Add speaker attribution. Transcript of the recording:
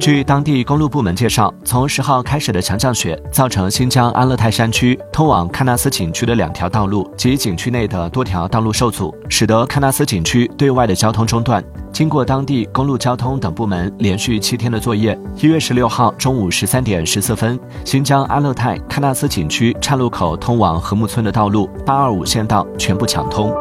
Speaker 1: 据当地公路部门介绍，从十号开始的强降雪，造成新疆阿勒泰山区通往喀纳斯景区的两条道路及景区内的多条道路受阻，使得喀纳斯景区对外的交通中断。经过当地公路、交通等部门连续七天的作业，一月十六号中午十三点十四分，新疆阿勒泰喀纳斯景区岔路口通往禾木村的道路八二五县道全部抢通。